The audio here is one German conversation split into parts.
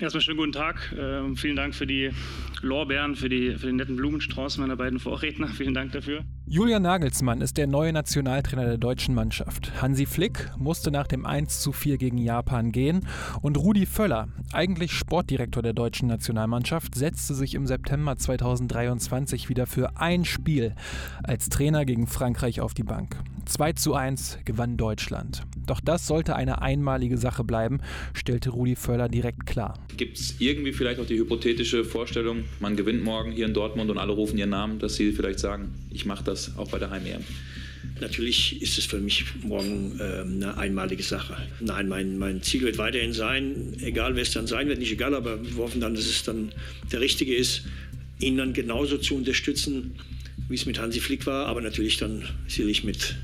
Erstmal schönen guten Tag. Äh, vielen Dank für die Lorbeeren, für, die, für den netten Blumenstrauß meiner beiden Vorredner. Vielen Dank dafür. Julian Nagelsmann ist der neue Nationaltrainer der deutschen Mannschaft. Hansi Flick musste nach dem 1 zu 4 gegen Japan gehen und Rudi Völler, eigentlich Sportdirektor der deutschen Nationalmannschaft, setzte sich im September 2023 wieder für ein Spiel als Trainer gegen Frankreich auf die Bank. 2 zu 1 gewann Deutschland. Doch das sollte eine einmalige Sache bleiben, stellte Rudi Völler direkt klar. Gibt es irgendwie vielleicht auch die hypothetische Vorstellung, man gewinnt morgen hier in Dortmund und alle rufen ihren Namen, dass sie vielleicht sagen, ich mache das auch bei der Heim-EM? Natürlich ist es für mich morgen äh, eine einmalige Sache. Nein, mein, mein Ziel wird weiterhin sein, egal wer es dann sein wird, nicht egal, aber wir hoffen dann, dass es dann der Richtige ist, ihn dann genauso zu unterstützen, wie es mit Hansi Flick war, aber natürlich dann sicherlich mit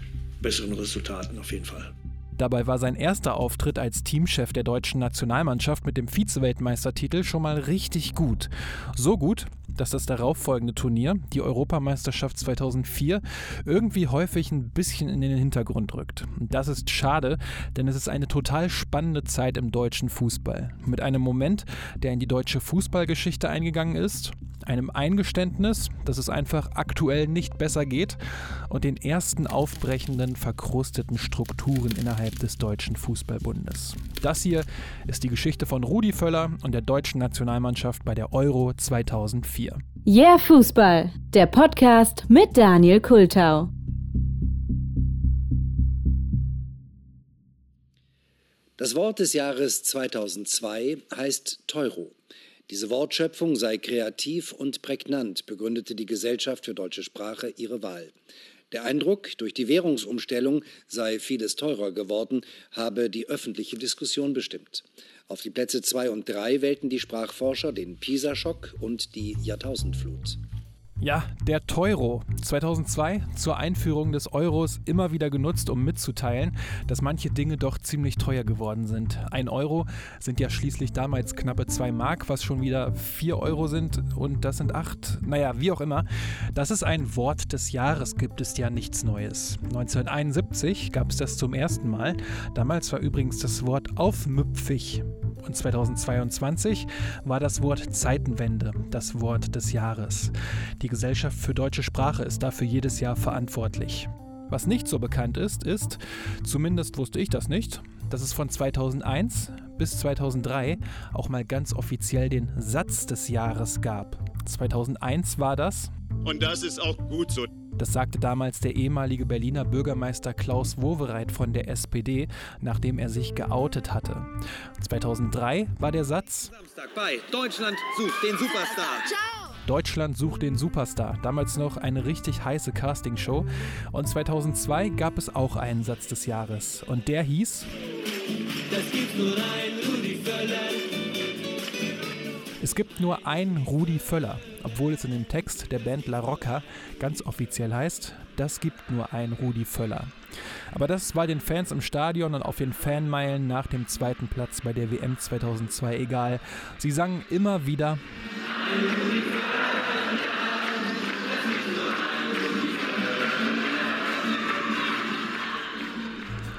besseren Resultaten auf jeden Fall. Dabei war sein erster Auftritt als Teamchef der deutschen Nationalmannschaft mit dem Vize-Weltmeistertitel schon mal richtig gut. So gut, dass das darauffolgende Turnier, die Europameisterschaft 2004, irgendwie häufig ein bisschen in den Hintergrund rückt. Das ist schade, denn es ist eine total spannende Zeit im deutschen Fußball. Mit einem Moment, der in die deutsche Fußballgeschichte eingegangen ist einem Eingeständnis, dass es einfach aktuell nicht besser geht und den ersten aufbrechenden, verkrusteten Strukturen innerhalb des Deutschen Fußballbundes. Das hier ist die Geschichte von Rudi Völler und der deutschen Nationalmannschaft bei der Euro 2004. Yeah Fußball, der Podcast mit Daniel Kultau. Das Wort des Jahres 2002 heißt Teuro. Diese Wortschöpfung sei kreativ und prägnant, begründete die Gesellschaft für deutsche Sprache ihre Wahl. Der Eindruck, durch die Währungsumstellung sei vieles teurer geworden, habe die öffentliche Diskussion bestimmt. Auf die Plätze zwei und drei wählten die Sprachforscher den Pisa-Schock und die Jahrtausendflut. Ja, der Teuro. 2002 zur Einführung des Euros immer wieder genutzt, um mitzuteilen, dass manche Dinge doch ziemlich teuer geworden sind. Ein Euro sind ja schließlich damals knappe 2 Mark, was schon wieder 4 Euro sind und das sind 8. Naja, wie auch immer. Das ist ein Wort des Jahres, gibt es ja nichts Neues. 1971 gab es das zum ersten Mal. Damals war übrigens das Wort aufmüpfig. Und 2022 war das Wort Zeitenwende das Wort des Jahres. Die Gesellschaft für deutsche Sprache ist dafür jedes Jahr verantwortlich. Was nicht so bekannt ist, ist, zumindest wusste ich das nicht, dass es von 2001 bis 2003 auch mal ganz offiziell den Satz des Jahres gab. 2001 war das. Und das ist auch gut so. Das sagte damals der ehemalige Berliner Bürgermeister Klaus Wowereit von der SPD, nachdem er sich geoutet hatte. 2003 war der Satz: Samstag bei Deutschland sucht den Superstar. Deutschland sucht den Superstar. Damals noch eine richtig heiße Castingshow. Und 2002 gab es auch einen Satz des Jahres. Und der hieß. Das gibt nur ein Rudi Völler. Es gibt nur einen Rudi Völler, obwohl es in dem Text der Band La Rocca ganz offiziell heißt, das gibt nur einen Rudi Völler. Aber das war den Fans im Stadion und auf den Fanmeilen nach dem zweiten Platz bei der WM 2002 egal. Sie sangen immer wieder.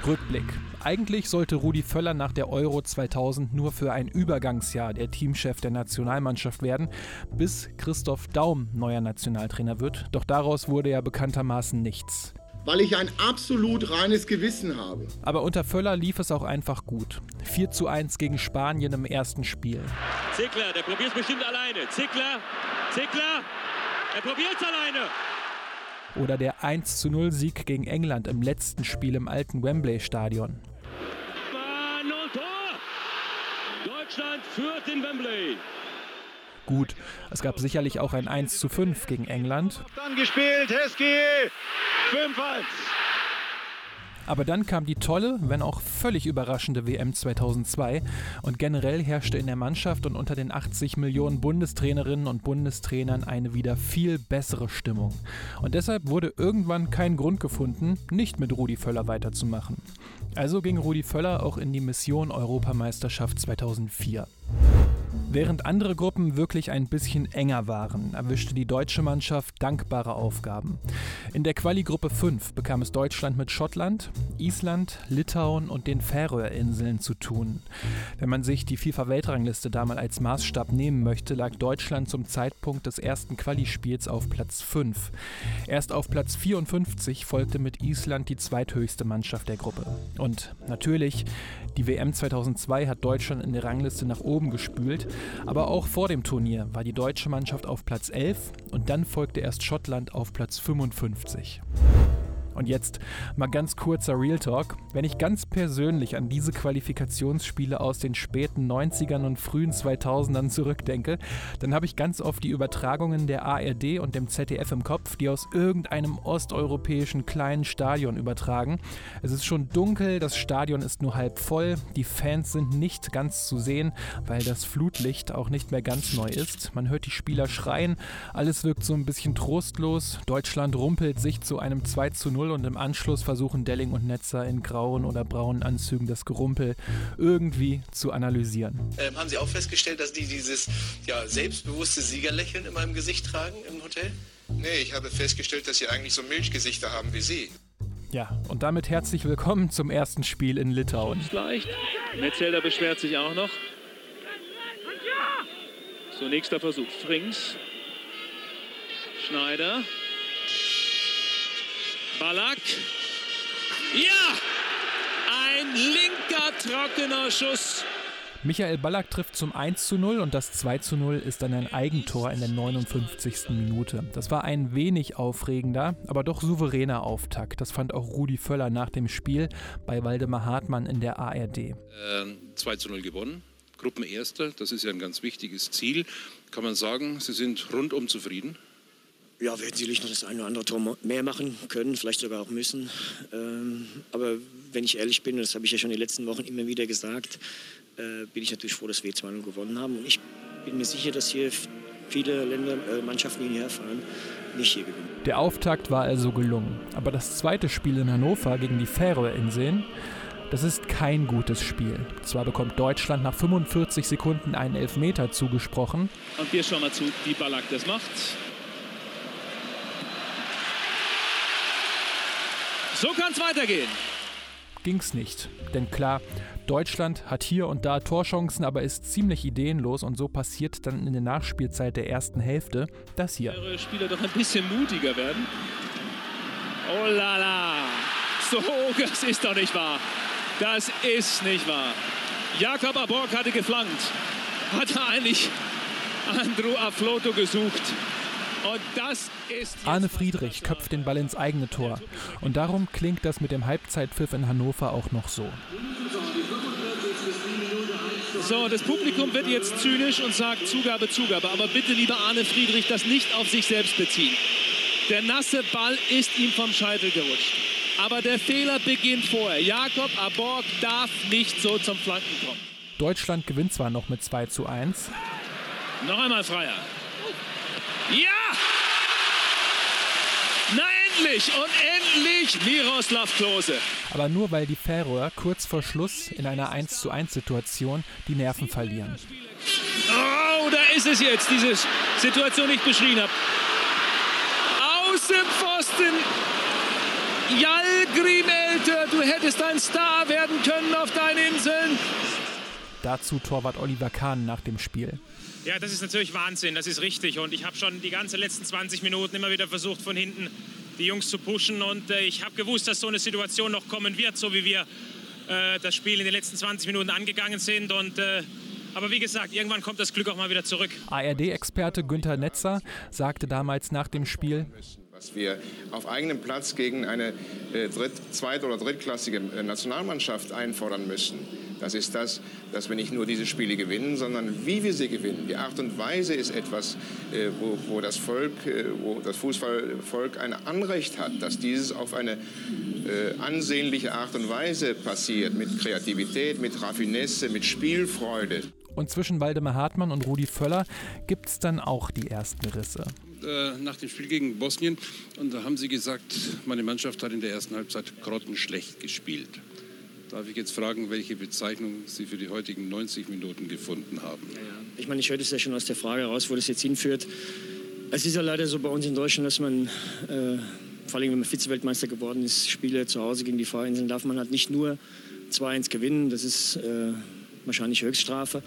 Rückblick. Eigentlich sollte Rudi Völler nach der Euro 2000 nur für ein Übergangsjahr der Teamchef der Nationalmannschaft werden, bis Christoph Daum neuer Nationaltrainer wird. Doch daraus wurde ja bekanntermaßen nichts. Weil ich ein absolut reines Gewissen habe. Aber unter Völler lief es auch einfach gut. 4 zu 1 gegen Spanien im ersten Spiel. Zickler, der probiert es bestimmt alleine. Zickler, Zickler, er probiert es alleine. Oder der 1 zu 0 Sieg gegen England im letzten Spiel im alten Wembley Stadion. Deutschland führt den Wembley. Gut, es gab sicherlich auch ein 1 zu 5 gegen England. Dann gespielt, Heskey, 5-1. Aber dann kam die tolle, wenn auch völlig überraschende WM 2002 und generell herrschte in der Mannschaft und unter den 80 Millionen Bundestrainerinnen und Bundestrainern eine wieder viel bessere Stimmung. Und deshalb wurde irgendwann kein Grund gefunden, nicht mit Rudi Völler weiterzumachen. Also ging Rudi Völler auch in die Mission Europameisterschaft 2004. Während andere Gruppen wirklich ein bisschen enger waren, erwischte die deutsche Mannschaft dankbare Aufgaben. In der Quali-Gruppe 5 bekam es Deutschland mit Schottland, Island, Litauen und den Färöerinseln zu tun. Wenn man sich die FIFA-Weltrangliste da mal als Maßstab nehmen möchte, lag Deutschland zum Zeitpunkt des ersten Quali-Spiels auf Platz 5. Erst auf Platz 54 folgte mit Island die zweithöchste Mannschaft der Gruppe. Und natürlich, die WM 2002 hat Deutschland in der Rangliste nach oben gespült, aber auch vor dem Turnier war die deutsche Mannschaft auf Platz 11 und dann folgte erst Schottland auf Platz 55. Und jetzt mal ganz kurzer Real Talk. Wenn ich ganz persönlich an diese Qualifikationsspiele aus den späten 90ern und frühen 2000ern zurückdenke, dann habe ich ganz oft die Übertragungen der ARD und dem ZDF im Kopf, die aus irgendeinem osteuropäischen kleinen Stadion übertragen. Es ist schon dunkel, das Stadion ist nur halb voll, die Fans sind nicht ganz zu sehen, weil das Flutlicht auch nicht mehr ganz neu ist. Man hört die Spieler schreien, alles wirkt so ein bisschen trostlos. Deutschland rumpelt sich zu einem 2 zu 0 und im Anschluss versuchen Delling und Netzer in grauen oder braunen Anzügen das Gerumpel irgendwie zu analysieren. Ähm, haben Sie auch festgestellt, dass die dieses ja, selbstbewusste Siegerlächeln in meinem Gesicht tragen im Hotel? Nee, ich habe festgestellt, dass Sie eigentlich so Milchgesichter haben wie Sie. Ja, und damit herzlich willkommen zum ersten Spiel in Litauen. Leicht. Metzelder beschwert sich auch noch. So, nächster Versuch. Frings. Schneider. Ballack. Ja! Ein linker trockener Schuss. Michael Ballack trifft zum 1 zu 0 und das 2 zu 0 ist dann ein Eigentor in der 59. Minute. Das war ein wenig aufregender, aber doch souveräner Auftakt. Das fand auch Rudi Völler nach dem Spiel bei Waldemar Hartmann in der ARD. Äh, 2 zu 0 gewonnen. Gruppenerster, das ist ja ein ganz wichtiges Ziel. Kann man sagen, Sie sind rundum zufrieden? Ja, wir hätten sicherlich noch das eine oder andere Tor mehr machen können, vielleicht sogar auch müssen. Ähm, aber wenn ich ehrlich bin, und das habe ich ja schon in den letzten Wochen immer wieder gesagt, äh, bin ich natürlich froh, dass wir 2-0 gewonnen haben. Und ich bin mir sicher, dass hier viele Länder, äh, Mannschaften, die hierher fahren, nicht hier gewinnen. Der Auftakt war also gelungen. Aber das zweite Spiel in Hannover gegen die Färöerinseln, das ist kein gutes Spiel. Zwar bekommt Deutschland nach 45 Sekunden einen Elfmeter zugesprochen. Und wir schauen mal zu, wie Ballack das macht. So kann es weitergehen. Ging's nicht. Denn klar, Deutschland hat hier und da Torchancen, aber ist ziemlich ideenlos und so passiert dann in der Nachspielzeit der ersten Hälfte das hier. Spieler doch ein bisschen mutiger werden. Oh la la. So, das ist doch nicht wahr. Das ist nicht wahr. Jakob Aborg hatte geflankt. Hat er eigentlich Andrew Afloto gesucht. Und das ist Arne Friedrich köpft den Ball ins eigene Tor. Und darum klingt das mit dem Halbzeitpfiff in Hannover auch noch so. So, das Publikum wird jetzt zynisch und sagt Zugabe, Zugabe. Aber bitte, lieber Arne Friedrich, das nicht auf sich selbst beziehen. Der nasse Ball ist ihm vom Scheitel gerutscht. Aber der Fehler beginnt vorher. Jakob Aborg darf nicht so zum Flanken kommen. Deutschland gewinnt zwar noch mit 2 zu 1. Noch einmal Freier. Ja! Na endlich und endlich Miroslav Klose. Aber nur weil die Färöer kurz vor Schluss in einer 1 zu 1 Situation die Nerven verlieren. Oh, da ist es jetzt, diese Situation, die ich beschrieben habe. Außenpfosten. Jalgrim Elter, du hättest ein Star werden können auf deinen Inseln. Dazu Torwart Oliver Kahn nach dem Spiel. Ja, das ist natürlich Wahnsinn, das ist richtig. Und ich habe schon die ganzen letzten 20 Minuten immer wieder versucht, von hinten die Jungs zu pushen. Und äh, ich habe gewusst, dass so eine Situation noch kommen wird, so wie wir äh, das Spiel in den letzten 20 Minuten angegangen sind. Und, äh, aber wie gesagt, irgendwann kommt das Glück auch mal wieder zurück. ARD-Experte Günther Netzer sagte damals nach dem Spiel, was wir auf eigenem Platz gegen eine äh, dritt-, zweit- oder drittklassige äh, Nationalmannschaft einfordern müssen. Das ist das, dass wir nicht nur diese Spiele gewinnen, sondern wie wir sie gewinnen. Die Art und Weise ist etwas, äh, wo, wo, das Volk, äh, wo das Fußballvolk ein Anrecht hat, dass dieses auf eine äh, ansehnliche Art und Weise passiert, mit Kreativität, mit Raffinesse, mit Spielfreude. Und zwischen Waldemar Hartmann und Rudi Völler gibt es dann auch die ersten Risse. Äh, nach dem Spiel gegen Bosnien und da haben sie gesagt, meine Mannschaft hat in der ersten Halbzeit grottenschlecht gespielt. Darf ich jetzt fragen, welche Bezeichnung Sie für die heutigen 90 Minuten gefunden haben? Ja, ja. Ich meine, ich hörte es ja schon aus der Frage heraus, wo das jetzt hinführt. Es ist ja leider so bei uns in Deutschland, dass man, äh, vor allem wenn man Vize-Weltmeister geworden ist, Spiele zu Hause gegen die Fahrinseln, darf man halt nicht nur 2-1 gewinnen. Das ist äh, wahrscheinlich Höchststrafe.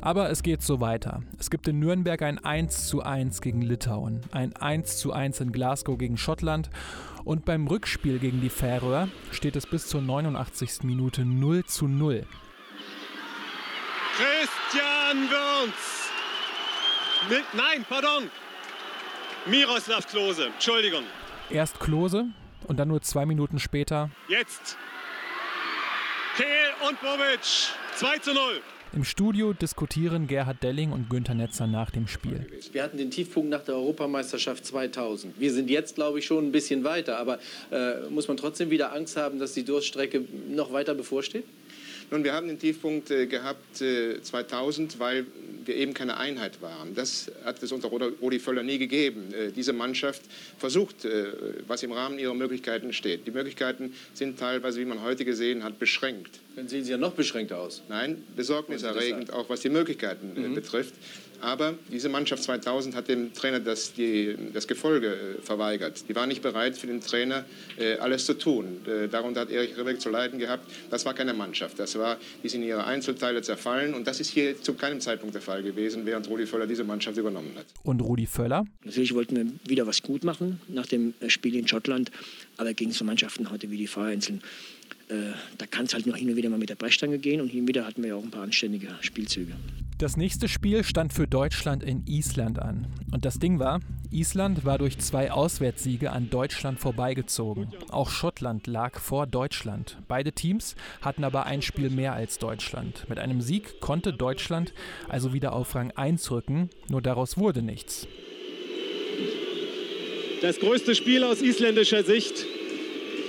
Aber es geht so weiter. Es gibt in Nürnberg ein 1 zu 1 gegen Litauen, ein 1 zu 1 in Glasgow gegen Schottland und beim Rückspiel gegen die Färöer steht es bis zur 89. Minute 0 zu 0. Christian Wörns. Mit, nein, pardon. Miroslav Klose, Entschuldigung. Erst Klose und dann nur zwei Minuten später. Jetzt. Kehl und Bobic. 2 zu 0. Im Studio diskutieren Gerhard Delling und Günther Netzer nach dem Spiel. Wir hatten den Tiefpunkt nach der Europameisterschaft 2000. Wir sind jetzt, glaube ich, schon ein bisschen weiter. Aber äh, muss man trotzdem wieder Angst haben, dass die Durststrecke noch weiter bevorsteht? Nun, wir haben den Tiefpunkt äh, gehabt äh, 2000, weil wir eben keine Einheit waren. Das hat es unter Rudi Völler nie gegeben. Äh, diese Mannschaft versucht, äh, was im Rahmen ihrer Möglichkeiten steht. Die Möglichkeiten sind teilweise, wie man heute gesehen hat, beschränkt. Dann sehen Sie ja noch beschränkter aus. Nein, besorgniserregend, auch was die Möglichkeiten äh, mhm. betrifft. Aber diese Mannschaft 2000 hat dem Trainer das, die, das Gefolge äh, verweigert. Die war nicht bereit, für den Trainer äh, alles zu tun. Äh, darunter hat Erich Ribbeck zu leiden gehabt. Das war keine Mannschaft. Das war, die sind in ihre Einzelteile zerfallen. Und das ist hier zu keinem Zeitpunkt der Fall gewesen, während Rudi Völler diese Mannschaft übernommen hat. Und Rudi Völler? Natürlich wollten wir wieder was gut machen nach dem Spiel in Schottland. Aber gegen so Mannschaften heute wie die Fahrinseln da kann es halt noch hin und wieder mal mit der Brechstange gehen und hin und wieder hatten wir ja auch ein paar anständige Spielzüge. Das nächste Spiel stand für Deutschland in Island an. Und das Ding war, Island war durch zwei Auswärtssiege an Deutschland vorbeigezogen. Auch Schottland lag vor Deutschland. Beide Teams hatten aber ein Spiel mehr als Deutschland. Mit einem Sieg konnte Deutschland also wieder auf Rang 1 rücken, nur daraus wurde nichts. Das größte Spiel aus isländischer Sicht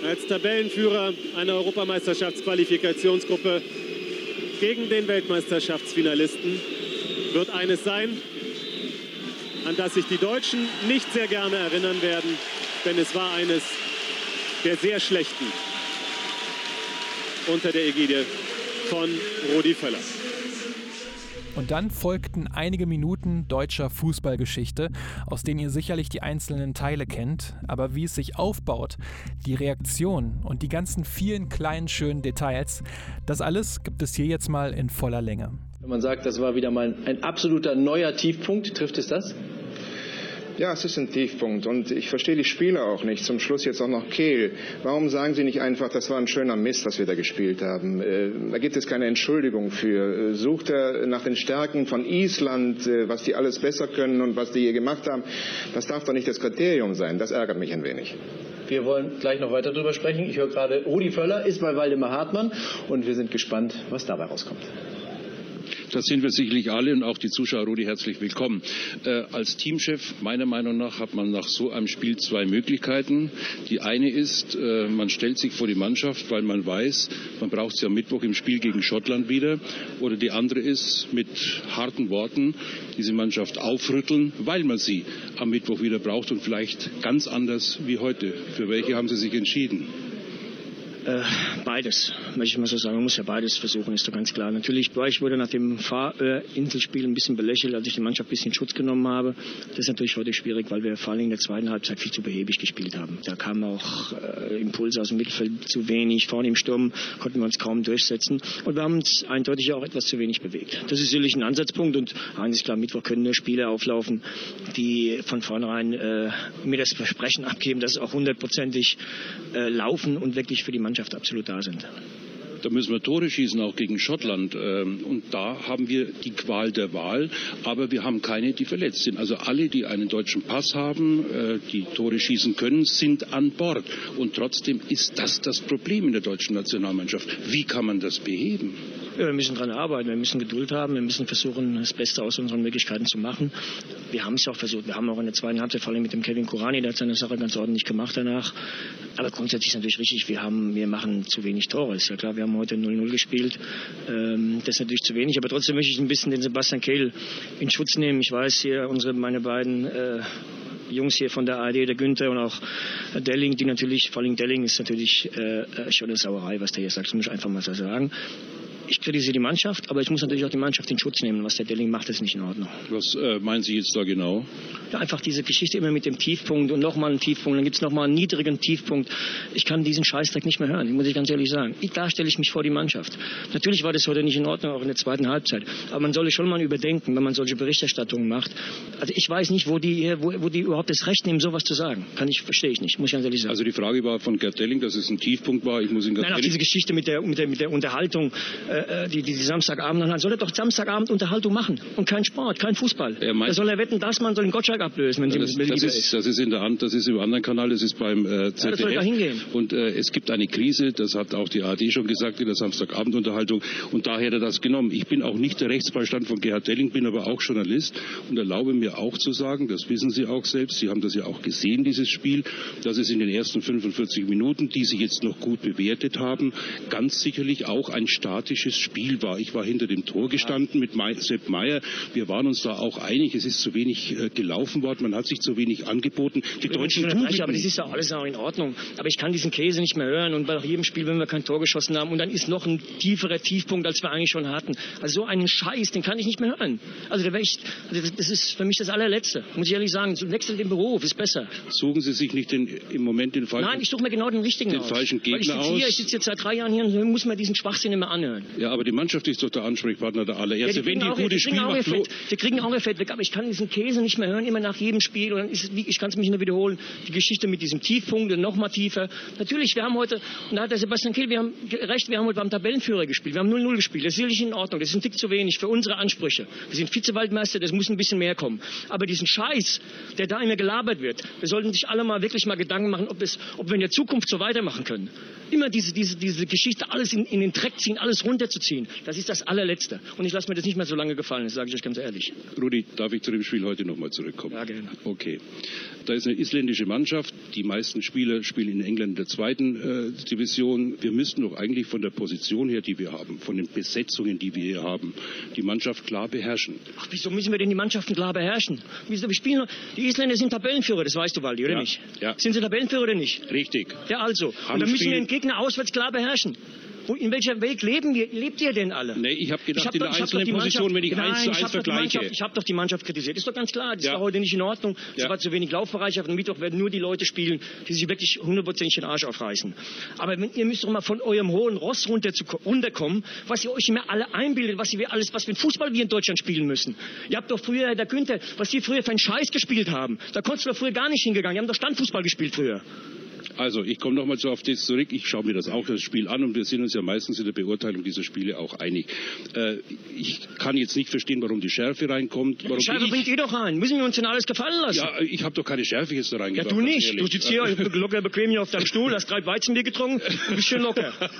als Tabellenführer einer Europameisterschaftsqualifikationsgruppe gegen den Weltmeisterschaftsfinalisten wird eines sein, an das sich die Deutschen nicht sehr gerne erinnern werden, denn es war eines der sehr schlechten unter der Ägide von Rudi Völler. Und dann folgten einige Minuten deutscher Fußballgeschichte, aus denen ihr sicherlich die einzelnen Teile kennt. Aber wie es sich aufbaut, die Reaktion und die ganzen vielen kleinen schönen Details, das alles gibt es hier jetzt mal in voller Länge. Wenn man sagt, das war wieder mal ein absoluter neuer Tiefpunkt, trifft es das? Ja, es ist ein Tiefpunkt und ich verstehe die Spieler auch nicht. Zum Schluss jetzt auch noch Kehl. Warum sagen Sie nicht einfach, das war ein schöner Mist, was wir da gespielt haben? Äh, da gibt es keine Entschuldigung für. Sucht er nach den Stärken von Island, äh, was die alles besser können und was die hier gemacht haben? Das darf doch nicht das Kriterium sein. Das ärgert mich ein wenig. Wir wollen gleich noch weiter darüber sprechen. Ich höre gerade, Rudi Völler ist bei Waldemar Hartmann und wir sind gespannt, was dabei rauskommt. Das sind wir sicherlich alle und auch die Zuschauer, Rudi, herzlich willkommen. Äh, als Teamchef, meiner Meinung nach, hat man nach so einem Spiel zwei Möglichkeiten. Die eine ist, äh, man stellt sich vor die Mannschaft, weil man weiß, man braucht sie am Mittwoch im Spiel gegen Schottland wieder. Oder die andere ist, mit harten Worten diese Mannschaft aufrütteln, weil man sie am Mittwoch wieder braucht und vielleicht ganz anders wie heute. Für welche haben Sie sich entschieden? Äh, beides, möchte ich mal so sagen. Man muss ja beides versuchen, ist doch ganz klar. Natürlich ich wurde nach dem Fahrinselspiel ein bisschen belächelt, als ich die Mannschaft ein bisschen Schutz genommen habe. Das ist natürlich heute schwierig, weil wir vor allem in der zweiten Halbzeit viel zu behäbig gespielt haben. Da kamen auch äh, Impulse aus dem Mittelfeld zu wenig. Vorne im Sturm konnten wir uns kaum durchsetzen. Und wir haben uns eindeutig auch etwas zu wenig bewegt. Das ist sicherlich ein Ansatzpunkt. Und eines ist klar, Mittwoch können nur Spiele auflaufen, die von vornherein äh, mir das Versprechen abgeben, dass es auch hundertprozentig äh, laufen und wirklich für die Mannschaft Mannschaft absolut da sind. Da müssen wir Tore schießen, auch gegen Schottland. Ähm, und da haben wir die Qual der Wahl. Aber wir haben keine, die verletzt sind. Also alle, die einen deutschen Pass haben, äh, die Tore schießen können, sind an Bord. Und trotzdem ist das das Problem in der deutschen Nationalmannschaft. Wie kann man das beheben? Ja, wir müssen daran arbeiten, wir müssen Geduld haben, wir müssen versuchen, das Beste aus unseren Möglichkeiten zu machen. Wir haben es auch versucht, wir haben auch in der zweiten Halbzeit, vor allem mit dem Kevin Kurani, der hat seine Sache ganz ordentlich gemacht danach. Aber grundsätzlich ist natürlich richtig, wir, haben, wir machen zu wenig Tore. Ist ja klar, wir haben heute 0-0 gespielt. Ähm, das ist natürlich zu wenig, aber trotzdem möchte ich ein bisschen den Sebastian Kehl in Schutz nehmen. Ich weiß hier, unsere, meine beiden äh, Jungs hier von der ARD, der Günther und auch Delling, die natürlich, vor allem Delling ist natürlich äh, schon eine Sauerei, was der hier sagt, das muss ich einfach mal so sagen ich kritisiere die Mannschaft, aber ich muss natürlich auch die Mannschaft in Schutz nehmen. Was der Delling macht, ist nicht in Ordnung. Was äh, meinen Sie jetzt da genau? Ja, einfach diese Geschichte immer mit dem Tiefpunkt und nochmal einen Tiefpunkt, dann gibt es nochmal einen niedrigen Tiefpunkt. Ich kann diesen Scheißdreck nicht mehr hören, muss ich ganz ehrlich sagen. Da stelle ich mich vor die Mannschaft. Natürlich war das heute nicht in Ordnung, auch in der zweiten Halbzeit. Aber man sollte schon mal überdenken, wenn man solche Berichterstattungen macht. Also ich weiß nicht, wo die, wo, wo die überhaupt das Recht nehmen, sowas zu sagen. Kann ich, verstehe ich nicht, muss ich ganz ehrlich sagen. Also die Frage war von Gerd Delling, dass es ein Tiefpunkt war. Ich muss ihn Nein, auch diese Geschichte mit der, mit der, mit der Unterhaltung, äh, die, die Samstagabend dann soll er doch Samstagabend Unterhaltung machen und kein Sport, kein Fußball. Er da soll er wetten, dass man soll den Gottschalk ablösen, wenn ja, das, das, ist, das ist in der Hand, das ist im anderen Kanal, das ist beim äh, ZDF. Ja, hingehen. Und äh, es gibt eine Krise, das hat auch die ARD schon gesagt in der Samstagabendunterhaltung und daher hat er das genommen. Ich bin auch nicht der Rechtsbeistand von Gerhard Delling, bin aber auch Journalist und erlaube mir auch zu sagen, das wissen Sie auch selbst, Sie haben das ja auch gesehen, dieses Spiel, dass es in den ersten 45 Minuten, die Sie jetzt noch gut bewertet haben, ganz sicherlich auch ein statisches Spiel war. Ich war hinter dem Tor gestanden mit Sepp Meier. Wir waren uns da auch einig, es ist zu wenig äh, gelaufen worden, man hat sich zu wenig angeboten. Die Deutschen tun Aber das ist ja alles auch in Ordnung. Aber ich kann diesen Käse nicht mehr hören und bei jedem Spiel, wenn wir kein Tor geschossen haben und dann ist noch ein tieferer Tiefpunkt, als wir eigentlich schon hatten. Also so einen Scheiß, den kann ich nicht mehr hören. Also ich, also das ist für mich das allerletzte, muss ich ehrlich sagen. So wechseln den Beruf, ist besser. Suchen Sie sich nicht den, im Moment den falschen Nein, ich suche mir genau den richtigen den aus. falschen Gegner ich aus. Hier, ich sitze jetzt seit drei Jahren hier und muss mir diesen Schwachsinn immer anhören. Ja, aber die Mannschaft ist doch der Ansprechpartner der allererste. Ja, Wenn die gute Spiel macht, wir kriegen auch Effekt weg, aber ich kann diesen Käse nicht mehr hören, immer nach jedem Spiel. Und dann ist es, ich kann es mich nur wiederholen, die Geschichte mit diesem Tiefpunkt und noch mal tiefer. Natürlich, wir haben heute, und da hat der Sebastian Kehl, wir haben recht, wir haben heute beim Tabellenführer gespielt, wir haben 0-0 gespielt. Das ist sicherlich in Ordnung, das ist ein Tick zu wenig für unsere Ansprüche. Wir sind Vizewaldmeister, das muss ein bisschen mehr kommen. Aber diesen Scheiß, der da immer gelabert wird, wir sollten sich alle mal wirklich mal Gedanken machen, ob, es, ob wir in der Zukunft so weitermachen können. Immer diese, diese, diese Geschichte, alles in, in den Dreck ziehen, alles runterzuziehen, das ist das allerletzte. Und ich lasse mir das nicht mehr so lange gefallen, das sage ich euch ganz ehrlich. Rudi, darf ich zu dem Spiel heute nochmal zurückkommen? Ja, gerne. Okay. Da ist eine isländische Mannschaft. Die meisten Spieler spielen in England in der zweiten äh, Division. Wir müssten doch eigentlich von der Position her, die wir haben, von den Besetzungen, die wir hier haben, die Mannschaft klar beherrschen. Ach, wieso müssen wir denn die Mannschaften klar beherrschen? Wieso, wir spielen, die Isländer sind Tabellenführer, das weißt du, Waldi, oder ja, nicht? Ja. Sind sie Tabellenführer oder nicht? Richtig. Ja, also. Haben Und dann müssen wir den Gegner auswärts klar beherrschen. In welcher Welt leben wir, lebt ihr denn alle? Nee, ich habe gedacht, ich hab in der einzelnen Position, wenn ich eins zu eins vergleiche. Ich habe doch die Mannschaft kritisiert. Ist doch ganz klar, das Ja. war heute nicht in Ordnung. Es Ja. war zu wenig Laufbereitschaft. Am Mittwoch werden nur die Leute spielen, die sich wirklich hundertprozentig den Arsch aufreißen. Aber wenn, ihr müsst doch mal von eurem hohen Ross runter zu, runterkommen, was ihr euch immer alle einbildet, was ihr alles, was für Fußball wir in Deutschland spielen müssen. Ihr habt doch früher, der Günther, was die früher für einen Scheiß gespielt haben. Da konntest du doch früher gar nicht hingegangen. Die haben doch Standfußball gespielt früher. Also, ich komme nochmal so auf das zurück. Ich schaue mir das auch das Spiel an und wir sind uns ja meistens in der Beurteilung dieser Spiele auch einig. Äh, ich kann jetzt nicht verstehen, warum die Schärfe reinkommt. Warum ich, bringt ihr doch rein. Müssen wir uns denn alles gefallen lassen? ja, ich habe doch keine Schärfe jetzt da Ja, reingebracht. du ganz nicht. Du sitzt hier locker bequem hier auf deinem Stuhl, hast drei Weizenbier getrunken, du bist schön locker.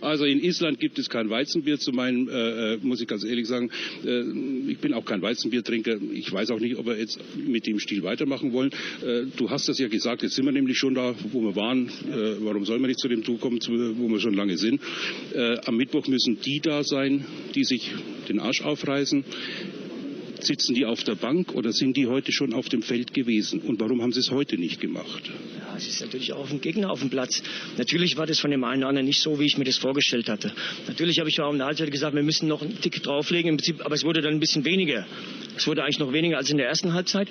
Also in Island gibt es kein Weizenbier zu meinem, äh, äh, muss ich ganz ehrlich sagen. Äh, ich bin auch kein Weizenbiertrinker. Ich weiß auch nicht, ob wir jetzt mit dem Stil weitermachen wollen. Äh, du hast das ja gesagt, jetzt sind wir nämlich schon da, wo wir waren. Äh, warum soll man nicht zu dem Du kommen, wo wir schon lange sind? Äh, am Mittwoch müssen die da sein, die sich den Arsch aufreißen. Sitzen die auf der Bank oder sind die heute schon auf dem Feld gewesen? Und warum haben sie es heute nicht gemacht? Ja, es ist natürlich auch ein Gegner auf dem Platz. Natürlich war das von dem einen oder anderen nicht so, wie ich mir das vorgestellt hatte. Natürlich habe ich auch in der Halbzeit gesagt, wir müssen noch einen Tick drauflegen, im Prinzip, aber es wurde dann ein bisschen weniger. Es wurde eigentlich noch weniger als in der ersten Halbzeit.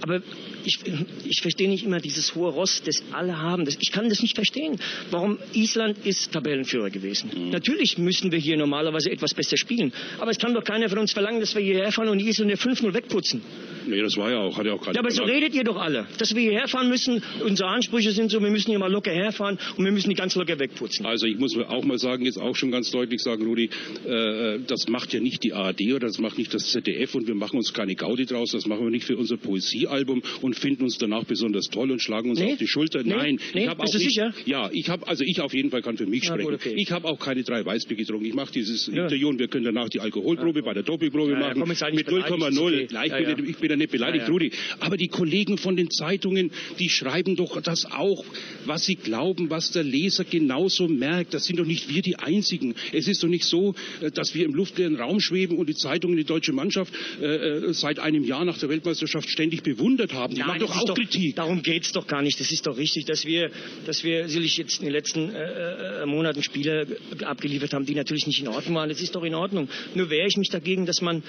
Aber ich, ich verstehe nicht immer dieses hohe Ross, das alle haben. Das, ich kann das nicht verstehen. Warum Island ist Tabellenführer gewesen. Mhm. Natürlich müssen wir hier normalerweise etwas besser spielen. Aber es kann doch keiner von uns verlangen, dass wir hierher fahren und Isländer 5-0 wegputzen. Nee, das war ja auch, hat ja auch keiner Ja, aber so redet ihr doch alle, dass wir hierher fahren müssen. Unsere Ansprüche sind so, wir müssen hier mal locker herfahren und wir müssen die ganz locker wegputzen. Also ich muss auch mal sagen, jetzt auch schon ganz deutlich sagen, Rudi, äh, das macht ja nicht die ARD oder das macht nicht das ZDF und wir machen uns keine Gaudi draus, das machen wir nicht für unser Poesiealbum und finden uns danach besonders toll und schlagen uns Nee? auf die Schulter. Nee? Nein, Nee? ich habe Bist auch du nicht, sicher? Ja, ich habe, also ich auf jeden Fall kann für mich Na sprechen. gut, okay. Ich habe auch keine drei Weißbier getrunken. Ich mache dieses Ja. Interview und wir können danach die Alkoholprobe bei der Doppelprobe Ja, ja, machen mit beleidigt, 0,0. ist okay. Nein, ich, Ja, ja. Ich bin ja nicht beleidigt, Ja, ja. Rudi. Aber die Kollegen von den Zeitungen, die schreiben doch das auch, was sie glauben, was der Leser genauso merkt. Das sind doch nicht wir die Einzigen. Es ist doch nicht so, äh, dass wir im luftleeren Raum schweben und die Zeitungen die deutsche Mannschaft äh, äh, seit einem Jahr nach der Weltmeisterschaft ständig bewundert haben. Die Nein, machen doch auch Kritik. Darum geht's doch gar nicht. Das ist doch richtig, dass wir, dass wir sicherlich jetzt in den letzten äh, äh, Monaten Spiele abgeliefert haben, die natürlich nicht in Ordnung waren. Das ist doch in Ordnung. Nur wehre ich mich dagegen, dass man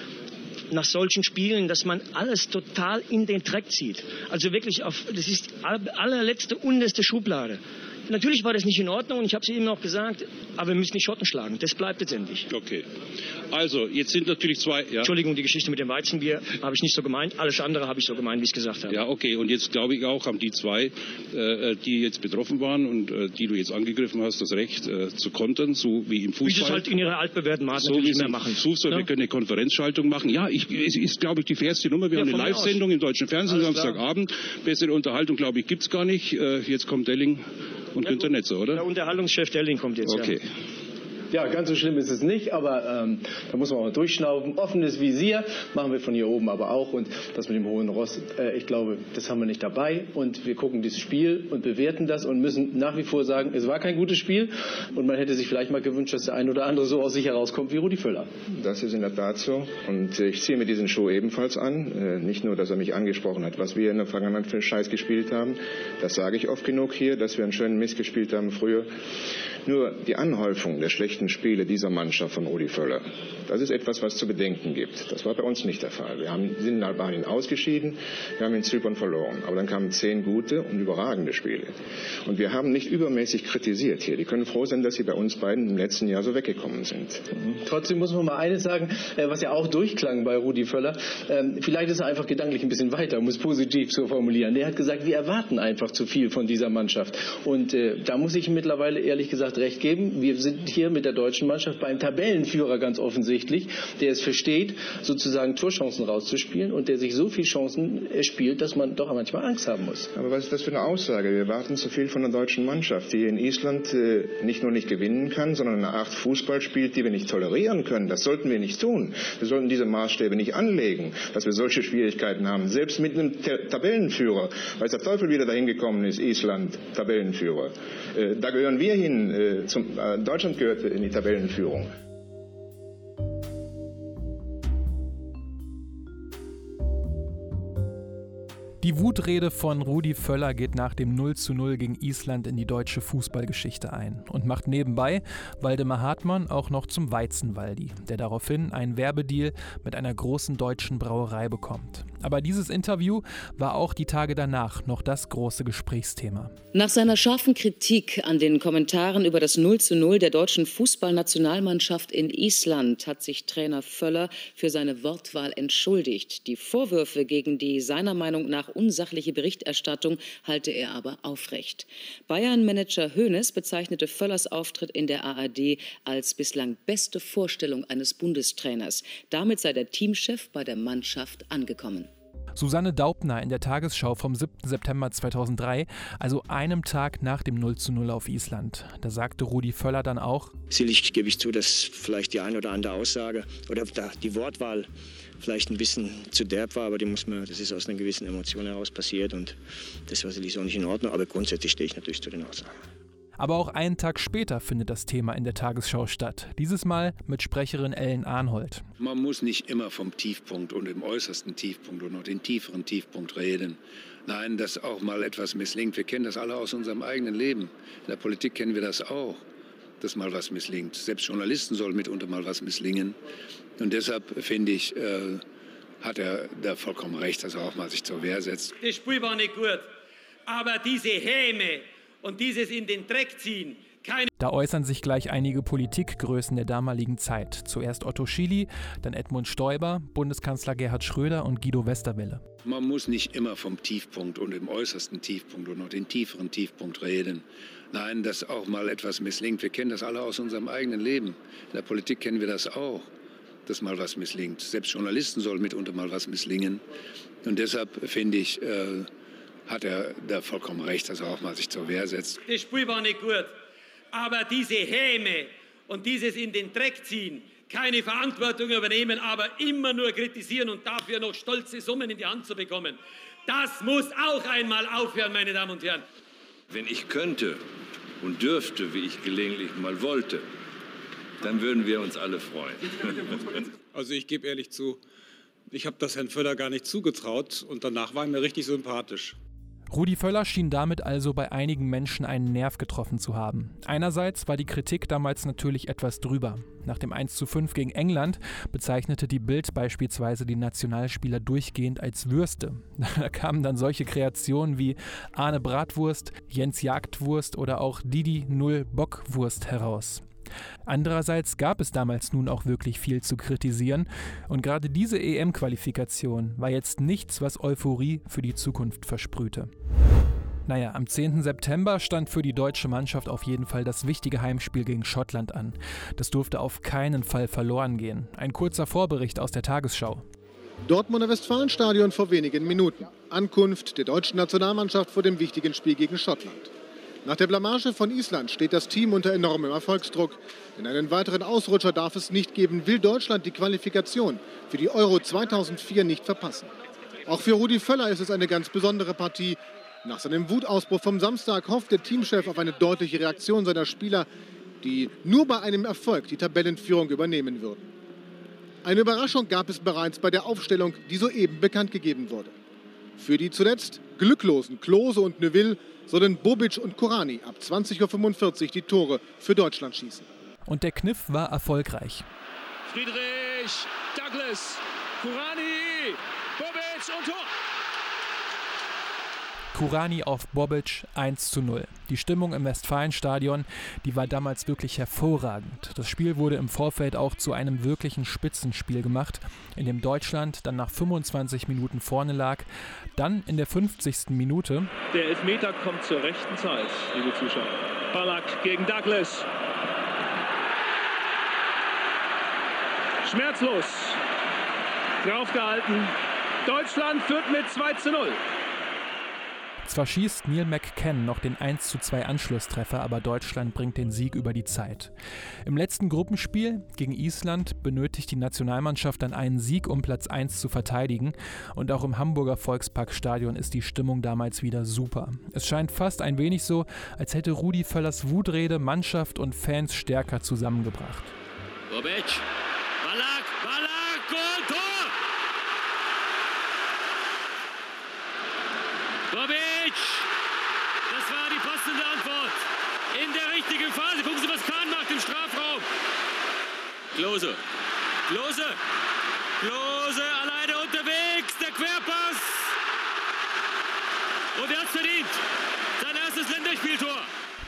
nach solchen Spielen, dass man alles total in den Dreck zieht. Also wirklich auf, das ist allerletzte, unterste Schublade. Natürlich war das nicht in Ordnung und ich habe es eben auch gesagt, aber wir müssen die Schotten schlagen. Das bleibt letztendlich. Okay. Also, jetzt sind natürlich zwei. Ja. Entschuldigung, die Geschichte mit dem Weizenbier habe ich nicht so gemeint. Alles andere habe ich so gemeint, wie ich es gesagt habe. Ja, okay. Und jetzt glaube ich auch, haben die zwei, äh, die jetzt betroffen waren und äh, die du jetzt angegriffen hast, das Recht äh, zu kontern, so wie im Wie sie Fußball. es halt in ihrer altbewährten Art so wie im machen. Fußball, Ja? wir können eine Konferenzschaltung machen. Ja, ich, es ist, glaube ich, die fairste Nummer. Wir Ja, haben eine. Live-Sendung im deutschen Fernsehen Alles klar. Samstagabend. Bessere Unterhaltung, glaube ich, gibt's gar nicht. Äh, jetzt kommt Delling und Günter Netzer, oder? Der Unterhaltungschef Delling kommt jetzt. Okay. Ja, ganz so schlimm ist es nicht, aber ähm, da muss man auch mal durchschnaufen. Offenes Visier machen wir von hier oben aber auch und das mit dem hohen Ross, äh, ich glaube, das haben wir nicht dabei und wir gucken dieses Spiel und bewerten das und müssen nach wie vor sagen, es war kein gutes Spiel und man hätte sich vielleicht mal gewünscht, dass der ein oder andere so aus sich herauskommt wie Rudi Völler. Das ist in der Tat so. Und ich ziehe mir diesen Schuh ebenfalls an. Äh, Nicht nur, dass er mich angesprochen hat, was wir in der Vergangenheit für einen Scheiß gespielt haben. Das sage ich oft genug hier, dass wir einen schönen Mist gespielt haben früher. Nur die Anhäufung der schlechten Spiele dieser Mannschaft von Uli Völler, das ist etwas, was zu bedenken gibt. Das war bei uns nicht der Fall. Wir haben, sind in Albanien ausgeschieden, wir haben in Zypern verloren. Aber dann kamen zehn gute und überragende Spiele. Und wir haben nicht übermäßig kritisiert hier. Die können froh sein, dass sie bei uns beiden im letzten Jahr so weggekommen sind. Trotzdem muss man mal eines sagen, äh, was ja auch durchklang bei Rudi Völler. Ähm, vielleicht ist er einfach gedanklich ein bisschen weiter, um es positiv zu formulieren. Der hat gesagt, wir erwarten einfach zu viel von dieser Mannschaft. Und äh, da muss ich mittlerweile ehrlich gesagt recht geben. Wir sind hier mit der deutschen Mannschaft beim Tabellenführer ganz offensichtlich, der es versteht, sozusagen Torchancen rauszuspielen und der sich so viele Chancen erspielt, dass man doch manchmal Angst haben muss. Aber was ist das für eine Aussage? Wir warten zu viel von der deutschen Mannschaft, die in Island äh, nicht nur nicht gewinnen kann, sondern eine Art Fußball spielt, die wir nicht tolerieren können. Das sollten wir nicht tun. Wir sollten diese Maßstäbe nicht anlegen, dass wir solche Schwierigkeiten haben. Selbst mit einem Ta- Tabellenführer, weiß der Teufel wieder dahin gekommen ist, Island, Tabellenführer. Äh, da gehören wir hin. Äh, zum, äh, Deutschland gehört in die Tabellenführung. Die Wutrede von Rudi Völler geht nach dem 0 zu 0 gegen Island in die deutsche Fußballgeschichte ein und macht nebenbei Waldemar Hartmann auch noch zum Weizenwaldi, der daraufhin einen Werbedeal mit einer großen deutschen Brauerei bekommt. Aber dieses Interview war auch die Tage danach noch das große Gesprächsthema. Nach seiner scharfen Kritik an den Kommentaren über das 0 zu 0 der deutschen Fußballnationalmannschaft in Island hat sich Trainer Völler für seine Wortwahl entschuldigt. Die Vorwürfe gegen die seiner Meinung nach unsachliche Berichterstattung halte er aber aufrecht. Bayern-Manager Hoeneß bezeichnete Völlers Auftritt in der ARD als bislang beste Vorstellung eines Bundestrainers. Damit sei der Teamchef bei der Mannschaft angekommen. Susanne Daubner in der Tagesschau vom 7. September 2003, also einem Tag nach dem 0 zu 0 auf Island. Da sagte Rudi Völler dann auch, Sicherlich gebe ich zu, dass vielleicht die ein oder andere Aussage oder die Wortwahl vielleicht ein bisschen zu derb war, aber die muss man, das ist aus einer gewissen Emotion heraus passiert und das war sicherlich so nicht in Ordnung, aber grundsätzlich stehe ich natürlich zu den Aussagen. Aber auch einen Tag später findet das Thema in der Tagesschau statt. Dieses Mal mit Sprecherin Ellen Arnhold. Man muss nicht immer vom Tiefpunkt und dem äußersten Tiefpunkt und noch den tieferen Tiefpunkt reden. Nein, dass auch mal etwas misslingt. Wir kennen das alle aus unserem eigenen Leben. In der Politik kennen wir das auch, dass mal was misslingt. Selbst Journalisten sollen mitunter mal was misslingen. Und deshalb finde ich, äh, hat er da vollkommen recht, dass er auch mal sich zur Wehr setzt. Das Spiel war nicht gut. Aber diese Häme und dieses in den Dreck ziehen, keine Da äußern sich gleich einige Politikgrößen der damaligen Zeit. Zuerst Otto Schily, dann Edmund Stoiber, Bundeskanzler Gerhard Schröder und Guido Westerwelle. Man muss nicht immer vom Tiefpunkt und dem äußersten Tiefpunkt und noch den tieferen Tiefpunkt reden. Nein, dass auch mal etwas misslingt. Wir kennen das alle aus unserem eigenen Leben. In der Politik kennen wir das auch, dass mal was misslingt. Selbst Journalisten sollen mitunter mal was misslingen. Und deshalb finde ich, äh, hat er da vollkommen recht, dass er auch mal sich zur Wehr setzt. das Spiel war nicht gut. Aber diese Häme und dieses in den Dreck ziehen, keine Verantwortung übernehmen, aber immer nur kritisieren und dafür noch stolze Summen in die Hand zu bekommen. Das muss auch einmal aufhören, meine Damen und Herren. Wenn ich könnte und dürfte, wie ich gelegentlich mal wollte, dann würden wir uns alle freuen. Also ich gebe ehrlich zu, ich habe das Herrn Völler gar nicht zugetraut und danach war er mir richtig sympathisch. Rudi Völler schien damit also bei einigen Menschen einen Nerv getroffen zu haben. Einerseits war die Kritik damals natürlich etwas drüber. Nach dem 1:5 gegen England bezeichnete die Bild beispielsweise die Nationalspieler durchgehend als Würste. Da kamen dann solche Kreationen wie Arne Bratwurst, Jens Jagdwurst oder auch Didi Null Bockwurst heraus. Andererseits gab es damals nun auch wirklich viel zu kritisieren und gerade diese EM-Qualifikation war jetzt nichts, was Euphorie für die Zukunft versprühte. Naja, am 10. September stand für die deutsche Mannschaft auf jeden Fall das wichtige Heimspiel gegen Schottland an. Das durfte auf keinen Fall verloren gehen. Ein kurzer Vorbericht aus der Tagesschau. Dortmunder Westfalenstadion vor wenigen Minuten. Ankunft der deutschen Nationalmannschaft vor dem wichtigen Spiel gegen Schottland. Nach der Blamage von Island steht das Team unter enormem Erfolgsdruck. Denn einen weiteren Ausrutscher darf es nicht geben, will Deutschland die Qualifikation für die Euro 2004 nicht verpassen. Auch für Rudi Völler ist es eine ganz besondere Partie. Nach seinem Wutausbruch vom Samstag hofft der Teamchef auf eine deutliche Reaktion seiner Spieler, die nur bei einem Erfolg die Tabellenführung übernehmen würden. Eine Überraschung gab es bereits bei der Aufstellung, die soeben bekannt gegeben wurde. Für die zuletzt glücklosen Klose und Neuville sollen Bobic und Korani ab 20.45 Uhr die Tore für Deutschland schießen. Und der Kniff war erfolgreich. Friedrich, Douglas, Kurani, Bobic und Tor. Kurani auf Bobic 1 zu 0. Die Stimmung im Westfalenstadion, die war damals wirklich hervorragend. Das Spiel wurde im Vorfeld auch zu einem wirklichen Spitzenspiel gemacht, in dem Deutschland dann nach 25 Minuten vorne lag. Dann in der 50. Minute. Der Elfmeter kommt zur rechten Zeit, liebe Zuschauer. Ballack gegen Douglas. Schmerzlos. Draufgehalten. Deutschland führt mit 2 zu 0. Zwar schießt Neil McCann noch den 1:2 Anschlusstreffer, aber Deutschland bringt den Sieg über die Zeit. Im letzten Gruppenspiel gegen Island benötigt die Nationalmannschaft dann einen Sieg, um Platz 1 zu verteidigen. Und auch im Hamburger Volksparkstadion ist die Stimmung damals wieder super. Es scheint fast ein wenig so, als hätte Rudi Völlers Wutrede Mannschaft und Fans stärker zusammengebracht. Bobic, Ballack, Ballack Tor! Bobic! Das war die passende Antwort. In der richtigen Phase. Gucken Sie, was Kahn macht im Strafraum. Klose. Klose. Klose alleine unterwegs. Der Querpass. Und er hat verdient. Sein erstes Länderspieltor.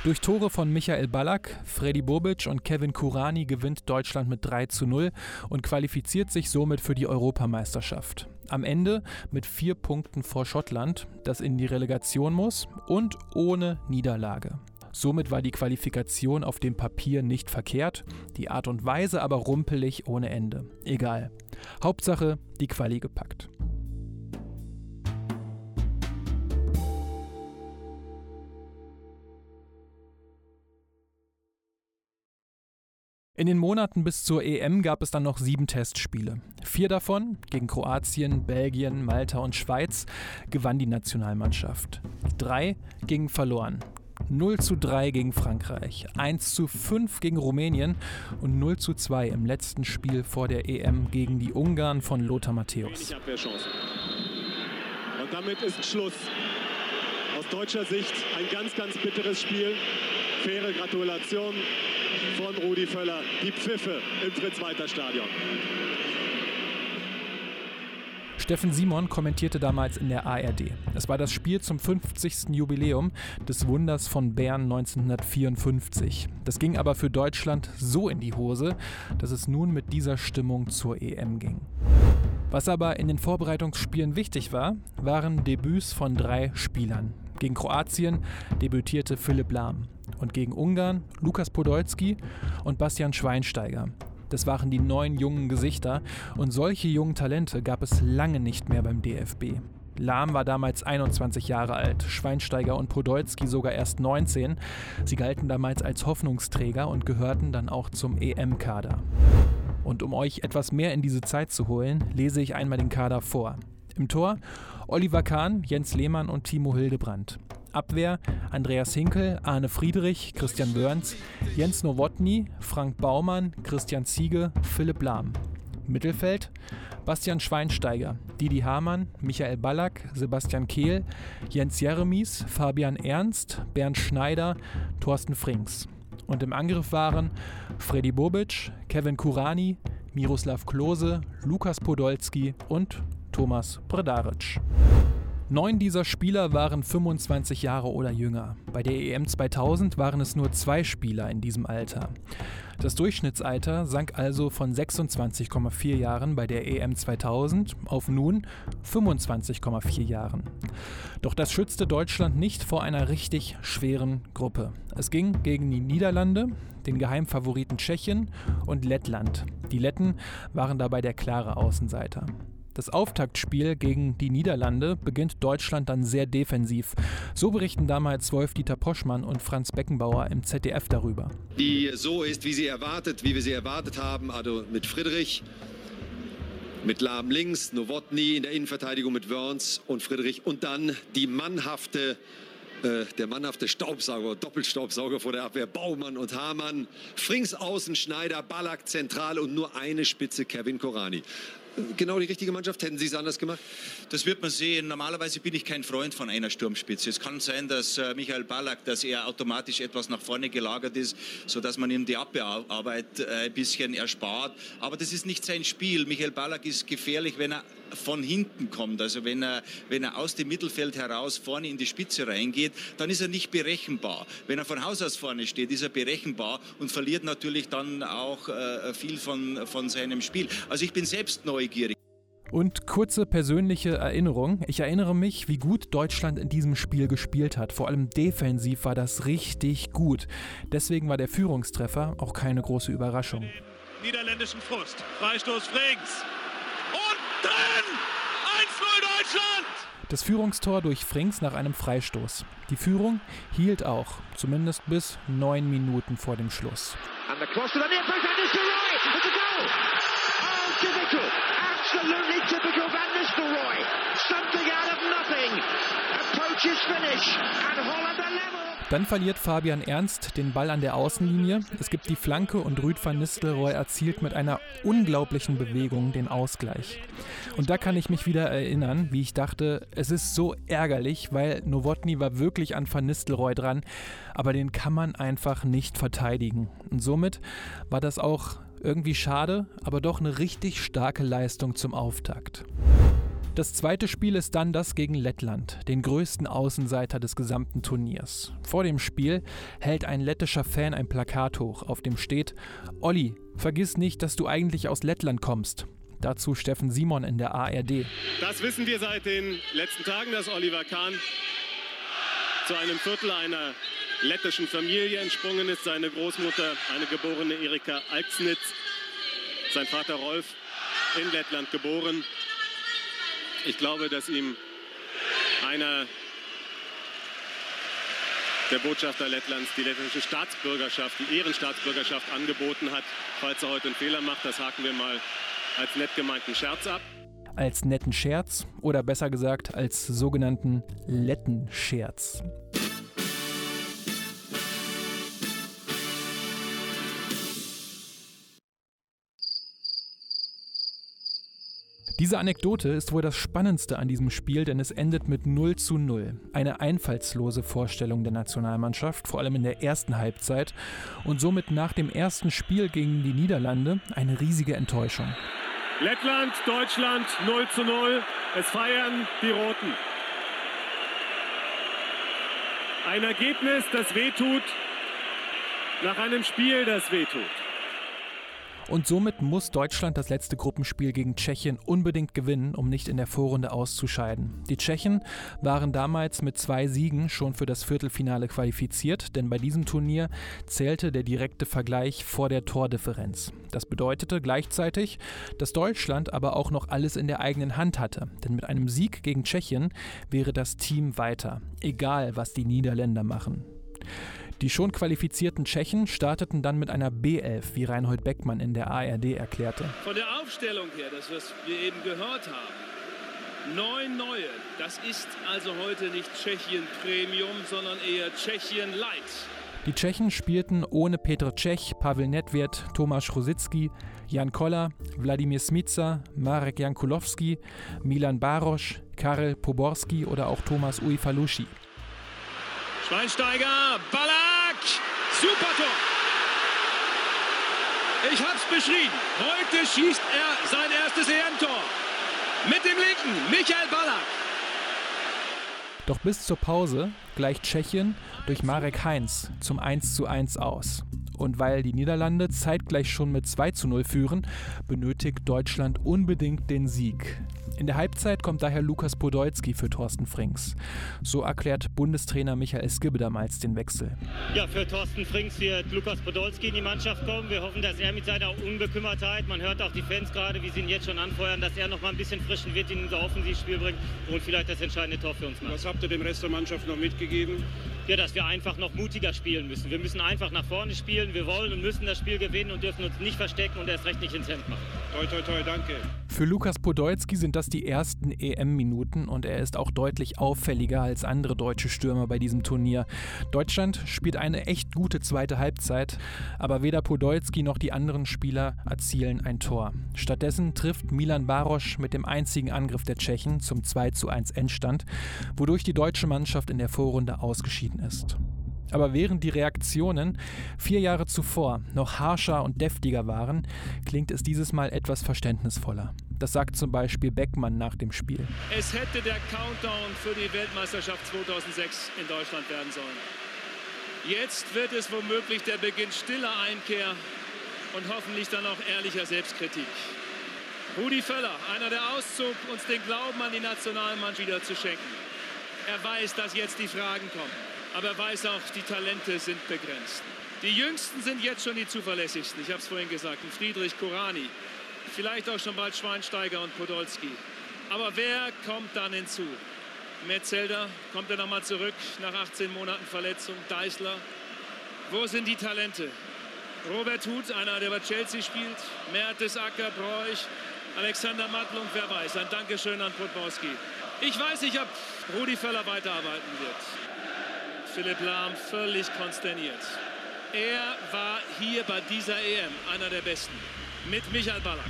Durch Tore von Michael Ballack, Freddy Bobic und Kevin Kurani gewinnt Deutschland mit 3 zu 0 und qualifiziert sich somit für die Europameisterschaft. Am Ende mit vier Punkten vor Schottland, das in die Relegation muss und ohne Niederlage. Somit war die Qualifikation auf dem Papier nicht verkehrt, die Art und Weise aber rumpelig ohne Ende. Egal. Hauptsache die Quali gepackt. In den Monaten bis zur EM gab es dann noch sieben Testspiele. Vier davon, gegen Kroatien, Belgien, Malta und Schweiz, gewann die Nationalmannschaft. Drei gingen verloren. 0 zu 3 gegen Frankreich, 1 zu 5 gegen Rumänien und 0 zu 2 im letzten Spiel vor der EM gegen die Ungarn von Lothar Matthäus. Und damit ist Schluss. Aus deutscher Sicht ein ganz, ganz bitteres Spiel. Faire Gratulation von Rudi Völler. Die Pfiffe im Fritz-Walter-Stadion. Steffen Simon kommentierte damals in der ARD. Es war das Spiel zum 50. Jubiläum des Wunders von Bern 1954. Das ging aber für Deutschland so in die Hose, dass es nun mit dieser Stimmung zur EM ging. Was aber in den Vorbereitungsspielen wichtig war, waren Debüts von drei Spielern. Gegen Kroatien debütierte Philipp Lahm und gegen Ungarn Lukas Podolski und Bastian Schweinsteiger. Das waren die neuen jungen Gesichter und solche jungen Talente gab es lange nicht mehr beim DFB. Lahm war damals 21 Jahre alt, Schweinsteiger und Podolski sogar erst 19. Sie galten damals als Hoffnungsträger und gehörten dann auch zum EM-Kader. Und um euch etwas mehr in diese Zeit zu holen, lese ich einmal den Kader vor. Im Tor Oliver Kahn, Jens Lehmann und Timo Hildebrand. Abwehr Andreas Hinkel, Arne Friedrich, Christian Wörns, Jens Nowotny, Frank Baumann, Christian Ziege, Philipp Lahm. Mittelfeld Bastian Schweinsteiger, Didi Hamann, Michael Ballack, Sebastian Kehl, Jens Jeremies, Fabian Ernst, Bernd Schneider, Thorsten Frings. Und im Angriff waren Freddy Bobic, Kevin Kurani, Miroslav Klose, Lukas Podolski und Thomas Bredaric. Neun dieser Spieler waren 25 Jahre oder jünger. Bei der EM 2000 waren es nur zwei Spieler in diesem Alter. Das Durchschnittsalter sank also von 26,4 Jahren bei der EM 2000 auf nun 25,4 Jahren. Doch das schützte Deutschland nicht vor einer richtig schweren Gruppe. Es ging gegen die Niederlande, den Geheimfavoriten Tschechien und Lettland. Die Letten waren dabei der klare Außenseiter. Das Auftaktspiel gegen die Niederlande beginnt Deutschland dann sehr defensiv. So berichten damals Wolf-Dieter Poschmann und Franz Beckenbauer im ZDF darüber. Die so ist, wie sie erwartet, wie wir sie erwartet haben, also mit Friedrich, mit Lahm links, Nowotny in der Innenverteidigung mit Wörns und Friedrich und dann die mannhafte äh, der mannhafte Staubsauger, Doppelstaubsauger vor der Abwehr, Baumann und Hamann, Frings außen, Schneider, Ballack zentral und nur eine Spitze, Kevin Korani genau die richtige Mannschaft? Hätten Sie es anders gemacht? Das wird man sehen. Normalerweise bin ich kein Freund von einer Sturmspitze. Es kann sein, dass äh, Michael Ballack, dass er automatisch etwas nach vorne gelagert ist, sodass man ihm die Abwehrarbeit äh, ein bisschen erspart. Aber das ist nicht sein Spiel. Michael Ballack ist gefährlich, wenn er von hinten kommt. Also wenn er, wenn er aus dem Mittelfeld heraus vorne in die Spitze reingeht, dann ist er nicht berechenbar. Wenn er von Haus aus vorne steht, ist er berechenbar und verliert natürlich dann auch äh, viel von, von seinem Spiel. Also ich bin selbst neu neugierig. Und kurze persönliche Erinnerung. Ich erinnere mich, wie gut Deutschland in diesem Spiel gespielt hat. Vor allem defensiv war das richtig gut. Deswegen war der Führungstreffer auch keine große Überraschung. Niederländischen Frust. Freistoß Frings. Und drin! 1-0 Deutschland! Das Führungstor durch Frings nach einem Freistoß. Die Führung hielt auch, zumindest bis neun Minuten vor dem Schluss. And the cross to typical! Absolutely typical Van Nistelrooy. Something out of nothing. Approaches finish. And Holland are level. Dann verliert Fabian Ernst den Ball an der Außenlinie. Es gibt die Flanke und Rüd van Nistelrooy erzielt mit einer unglaublichen Bewegung den Ausgleich. Und da kann ich mich wieder erinnern, wie ich dachte, es ist so ärgerlich, weil Nowotny war wirklich an van Nistelrooy dran, aber den kann man einfach nicht verteidigen. Und somit war das auch irgendwie schade, aber doch eine richtig starke Leistung zum Auftakt. Das zweite Spiel ist dann das gegen Lettland, den größten Außenseiter des gesamten Turniers. Vor dem Spiel hält ein lettischer Fan ein Plakat hoch, auf dem steht: Olli, vergiss nicht, dass du eigentlich aus Lettland kommst. Dazu Steffen Simon in der ARD. Das wissen wir seit den letzten Tagen, dass Oliver Kahn zu einem Viertel einer lettischen Familie entsprungen ist. Seine Großmutter, eine geborene Erika Alksnitz, sein Vater Rolf in Lettland geboren. Ich glaube, dass ihm einer der Botschafter Lettlands die lettische Staatsbürgerschaft, die Ehrenstaatsbürgerschaft angeboten hat. Falls er heute einen Fehler macht, das haken wir mal als nett gemeinten Scherz ab. Als netten Scherz oder besser gesagt als sogenannten Lettenscherz. Diese Anekdote ist wohl das Spannendste an diesem Spiel, denn es endet mit 0 zu 0. Eine einfallslose Vorstellung der Nationalmannschaft, vor allem in der ersten Halbzeit und somit nach dem ersten Spiel gegen die Niederlande eine riesige Enttäuschung. Lettland, Deutschland 0 zu 0. Es feiern die Roten. Ein Ergebnis, das wehtut, nach einem Spiel, das wehtut. Und somit muss Deutschland das letzte Gruppenspiel gegen Tschechien unbedingt gewinnen, um nicht in der Vorrunde auszuscheiden. Die Tschechen waren damals mit zwei Siegen schon für das Viertelfinale qualifiziert, denn bei diesem Turnier zählte der direkte Vergleich vor der Tordifferenz. Das bedeutete gleichzeitig, dass Deutschland aber auch noch alles in der eigenen Hand hatte, denn mit einem Sieg gegen Tschechien wäre das Team weiter, egal was die Niederländer machen. Die schon qualifizierten Tschechen starteten dann mit einer B11, wie Reinhold Beckmann in der ARD erklärte. Von der Aufstellung her, das was wir eben gehört haben, neun neue. Das ist also heute nicht Tschechien Premium, sondern eher Tschechien Light. Die Tschechen spielten ohne Petr Cech, Pavel Nedved, Tomasz Rosicki, Jan Koller, Wladimir Smica, Marek Jankulowski, Milan Barosch, Karel Poborski oder auch Thomas Uifalushi. Schweinsteiger, Ballack, super Tor. Ich hab's beschrieben. Heute schießt er sein erstes EM-Tor. Mit dem linken, Michael Ballack. Doch bis zur Pause gleicht Tschechien durch Marek Heinz zum 1:1 aus. Und weil die Niederlande zeitgleich schon mit 2 zu 0 führen, benötigt Deutschland unbedingt den Sieg. In der Halbzeit kommt daher Lukas Podolski für Thorsten Frings. So erklärt Bundestrainer Michael Skibbe damals den Wechsel. Ja, für Thorsten Frings wird Lukas Podolski in die Mannschaft kommen. Wir hoffen, dass er mit seiner Unbekümmertheit, man hört auch die Fans gerade, wie sie ihn jetzt schon anfeuern, dass er noch mal ein bisschen frischen Wind in unser Offensivspiel bringt und vielleicht das entscheidende Tor für uns macht. Was habt ihr dem Rest der Mannschaft noch mitgegeben? Ja, dass wir einfach noch mutiger spielen müssen. Wir müssen einfach nach vorne spielen. Wir wollen und müssen das Spiel gewinnen und dürfen uns nicht verstecken und erst recht nicht ins Hemd machen. Toi, toi, toi, danke. Für Lukas Podolski sind das die ersten EM-Minuten und er ist auch deutlich auffälliger als andere deutsche Stürmer bei diesem Turnier. Deutschland spielt eine echt gute zweite Halbzeit, aber weder Podolski noch die anderen Spieler erzielen ein Tor. Stattdessen trifft Milan Barosch mit dem einzigen Angriff der Tschechen zum 2 zu 1 Endstand, wodurch die deutsche Mannschaft in der Vorrunde ausgeschieden ist. Aber während die Reaktionen vier Jahre zuvor noch harscher und deftiger waren, klingt es dieses Mal etwas verständnisvoller. Das sagt zum Beispiel Beckmann nach dem Spiel. Es hätte der Countdown für die Weltmeisterschaft 2006 in Deutschland werden sollen. Jetzt wird es womöglich der Beginn stiller Einkehr und hoffentlich dann auch ehrlicher Selbstkritik. Rudi Völler, einer der Auszug, uns den Glauben an die Nationalmannschaft wieder zu schenken. Er weiß, dass jetzt die Fragen kommen aber er weiß auch, die Talente sind begrenzt. Die Jüngsten sind jetzt schon die zuverlässigsten. Ich habe es vorhin gesagt, Friedrich Korani, vielleicht auch schon bald Schweinsteiger und Podolski. Aber wer kommt dann hinzu? Metzelder, kommt er nochmal zurück nach 18 Monaten Verletzung? Deißler? Wo sind die Talente? Robert Huth, einer, der bei Chelsea spielt, Mertesacker, Bräuch, Alexander Mattlung, wer weiß. Ein Dankeschön an Podbowski. Ich weiß nicht, ob Rudi Völler weiterarbeiten wird. Philipp Lahm völlig konsterniert. Er war hier bei dieser EM einer der Besten mit Michael Ballack.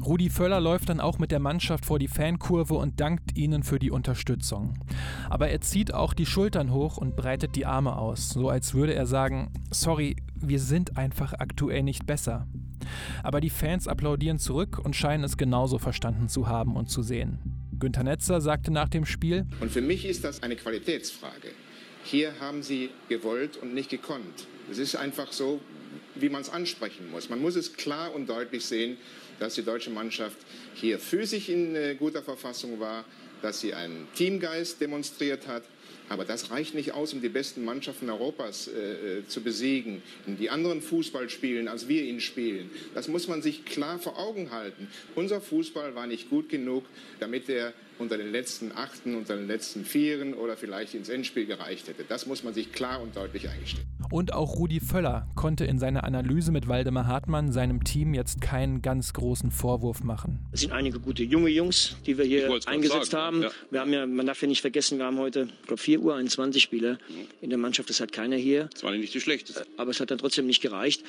Rudi Völler läuft dann auch mit der Mannschaft vor die Fankurve und dankt ihnen für die Unterstützung. Aber er zieht auch die Schultern hoch und breitet die Arme aus, so als würde er sagen, sorry, wir sind einfach aktuell nicht besser. Aber die Fans applaudieren zurück und scheinen es genauso verstanden zu haben und zu sehen. Günter Netzer sagte nach dem Spiel, Und für mich ist das eine Qualitätsfrage. Hier haben sie gewollt und nicht gekonnt. Es ist einfach so, wie man es ansprechen muss. Man muss es klar und deutlich sehen, dass die deutsche Mannschaft hier physisch in äh, guter Verfassung war, dass sie einen Teamgeist demonstriert hat. Aber das reicht nicht aus, um die besten Mannschaften Europas äh, zu besiegen, die anderen Fußball spielen, als wir ihn spielen. Das muss man sich klar vor Augen halten. Unser Fußball war nicht gut genug, damit er unter den letzten Achten, unter den letzten Vieren oder vielleicht ins Endspiel gereicht hätte. Das muss man sich klar und deutlich eingestehen. Und auch Rudi Völler konnte in seiner Analyse mit Waldemar Hartmann seinem Team jetzt keinen ganz großen Vorwurf machen. Es sind einige gute junge Jungs, die wir hier eingesetzt sagen, haben. ja. Wir haben ja, man darf ja nicht vergessen, wir haben heute, ich glaube, 4 Uhr 21 Spieler in der Mannschaft. Das hat keiner hier. Das war nicht die schlechteste. Aber es hat dann trotzdem nicht gereicht.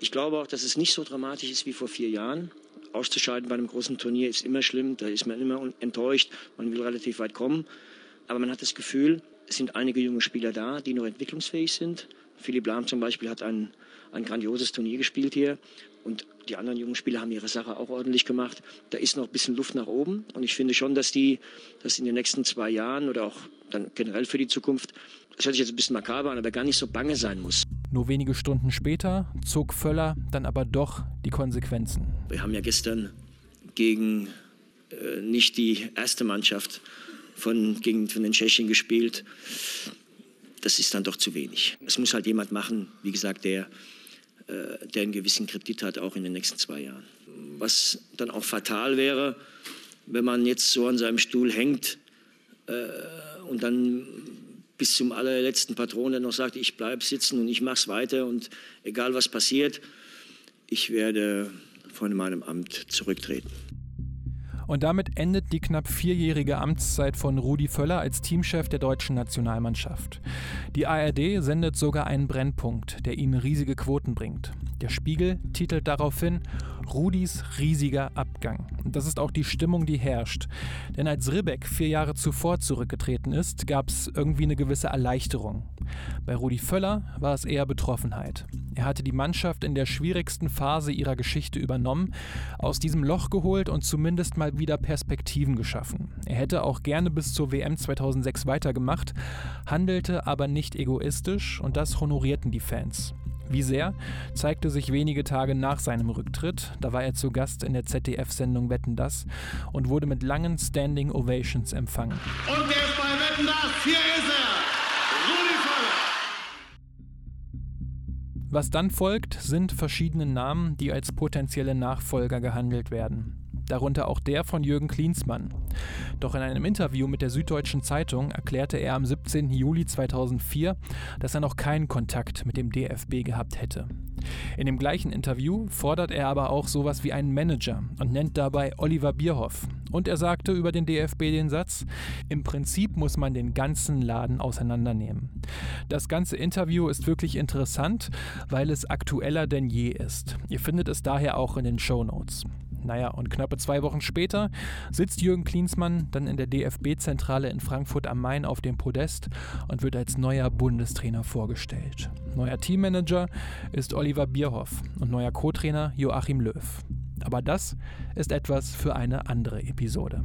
Ich glaube auch, dass es nicht so dramatisch ist wie vor vier Jahren. Auszuscheiden bei einem großen Turnier ist immer schlimm, da ist man immer enttäuscht, man will relativ weit kommen. Aber man hat das Gefühl, es sind einige junge Spieler da, die noch entwicklungsfähig sind. Philipp Lahm zum Beispiel hat ein, ein grandioses Turnier gespielt hier. Und die anderen jungen Spieler haben ihre Sache auch ordentlich gemacht. Da ist noch ein bisschen Luft nach oben. Und ich finde schon, dass die, dass in den nächsten zwei Jahren oder auch dann generell für die Zukunft, das hört sich jetzt ein bisschen makaber an, aber gar nicht so bange sein muss. Nur wenige Stunden später zog Völler dann aber doch die Konsequenzen. Wir haben ja gestern gegen äh, nicht die erste Mannschaft von, gegen, von den Tschechen gespielt. Das ist dann doch zu wenig. Es muss halt jemand machen, wie gesagt, der, der einen gewissen Kredit hat, auch in den nächsten zwei Jahren. Was dann auch fatal wäre, wenn man jetzt so an seinem Stuhl hängt äh, und dann bis zum allerletzten Patron, der noch sagt, ich bleibe sitzen und ich mache es weiter und egal was passiert, ich werde von meinem Amt zurücktreten. Und damit endet die knapp vierjährige Amtszeit von Rudi Völler als Teamchef der deutschen Nationalmannschaft. Die ARD sendet sogar einen Brennpunkt, der ihnen riesige Quoten bringt. Der Spiegel titelt daraufhin Rudis riesiger Abgang. Das ist auch die Stimmung, die herrscht. Denn als Ribbeck vier Jahre zuvor zurückgetreten ist, gab es irgendwie eine gewisse Erleichterung. Bei Rudi Völler war es eher Betroffenheit. Er hatte die Mannschaft in der schwierigsten Phase ihrer Geschichte übernommen, aus diesem Loch geholt und zumindest mal wieder Perspektiven geschaffen. Er hätte auch gerne bis zur WM 2006 weitergemacht, handelte aber nicht egoistisch und das honorierten die Fans. Wie sehr, zeigte sich wenige Tage nach seinem Rücktritt. Da war er zu Gast in der ZDF-Sendung Wetten das und wurde mit langen Standing Ovations empfangen. Und wer ist bei Wetten das? Hier ist er, Rudi Völler. Was dann folgt, sind verschiedene Namen, die als potenzielle Nachfolger gehandelt werden darunter auch der von Jürgen Klinsmann. Doch in einem Interview mit der Süddeutschen Zeitung erklärte er am 17. Juli 2004, dass er noch keinen Kontakt mit dem DFB gehabt hätte. In dem gleichen Interview fordert er aber auch sowas wie einen Manager und nennt dabei Oliver Bierhoff. Und er sagte über den DFB den Satz, im Prinzip muss man den ganzen Laden auseinandernehmen. Das ganze Interview ist wirklich interessant, weil es aktueller denn je ist. Ihr findet es daher auch in den Show Notes. Naja, und knappe zwei Wochen später sitzt Jürgen Klinsmann dann in der DFB-Zentrale in Frankfurt am Main auf dem Podest und wird als neuer Bundestrainer vorgestellt. Neuer Teammanager ist Oliver Bierhoff und neuer Co-Trainer Joachim Löw. Aber das ist etwas für eine andere Episode.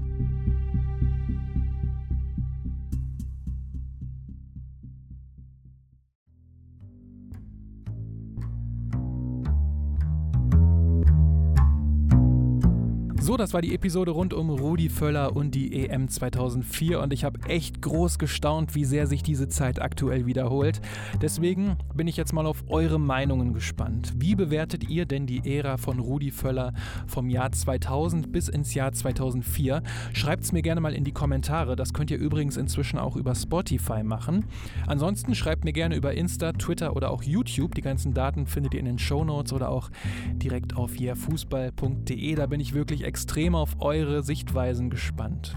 So, das war die Episode rund um Rudi Völler und die EM 2004 und ich habe echt groß gestaunt, wie sehr sich diese Zeit aktuell wiederholt. Deswegen bin ich jetzt mal auf eure Meinungen gespannt. Wie bewertet ihr denn die Ära von Rudi Völler vom Jahr 2000 bis ins Jahr 2004? Schreibt es mir gerne mal in die Kommentare. Das könnt ihr übrigens inzwischen auch über Spotify machen. Ansonsten schreibt mir gerne über Insta, Twitter oder auch YouTube. Die ganzen Daten findet ihr in den Show Notes oder auch direkt auf yeahfußball.de. Da bin ich wirklich extrem extrem auf eure Sichtweisen gespannt.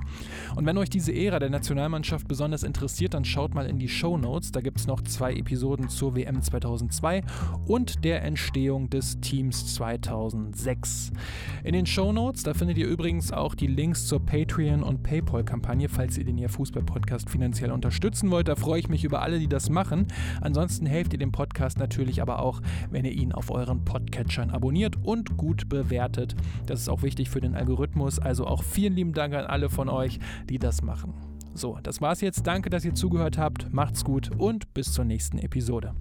Und wenn euch diese Ära der Nationalmannschaft besonders interessiert, dann schaut mal in die Show Notes. Da gibt es noch zwei Episoden zur WM 2002 und der Entstehung des Teams 2006. In den Show Notes, da findet ihr übrigens auch die Links zur Patreon- und PayPal-Kampagne, falls ihr den ihr Fußball-Podcast finanziell unterstützen wollt. Da freue ich mich über alle, die das machen. Ansonsten helft ihr dem Podcast natürlich aber auch, wenn ihr ihn auf euren Podcatchern abonniert und gut bewertet. Das ist auch wichtig für den den Algorithmus. Also auch vielen lieben Dank an alle von euch, die das machen. So, das war's jetzt. Danke, dass ihr zugehört habt. Macht's gut und bis zur nächsten Episode.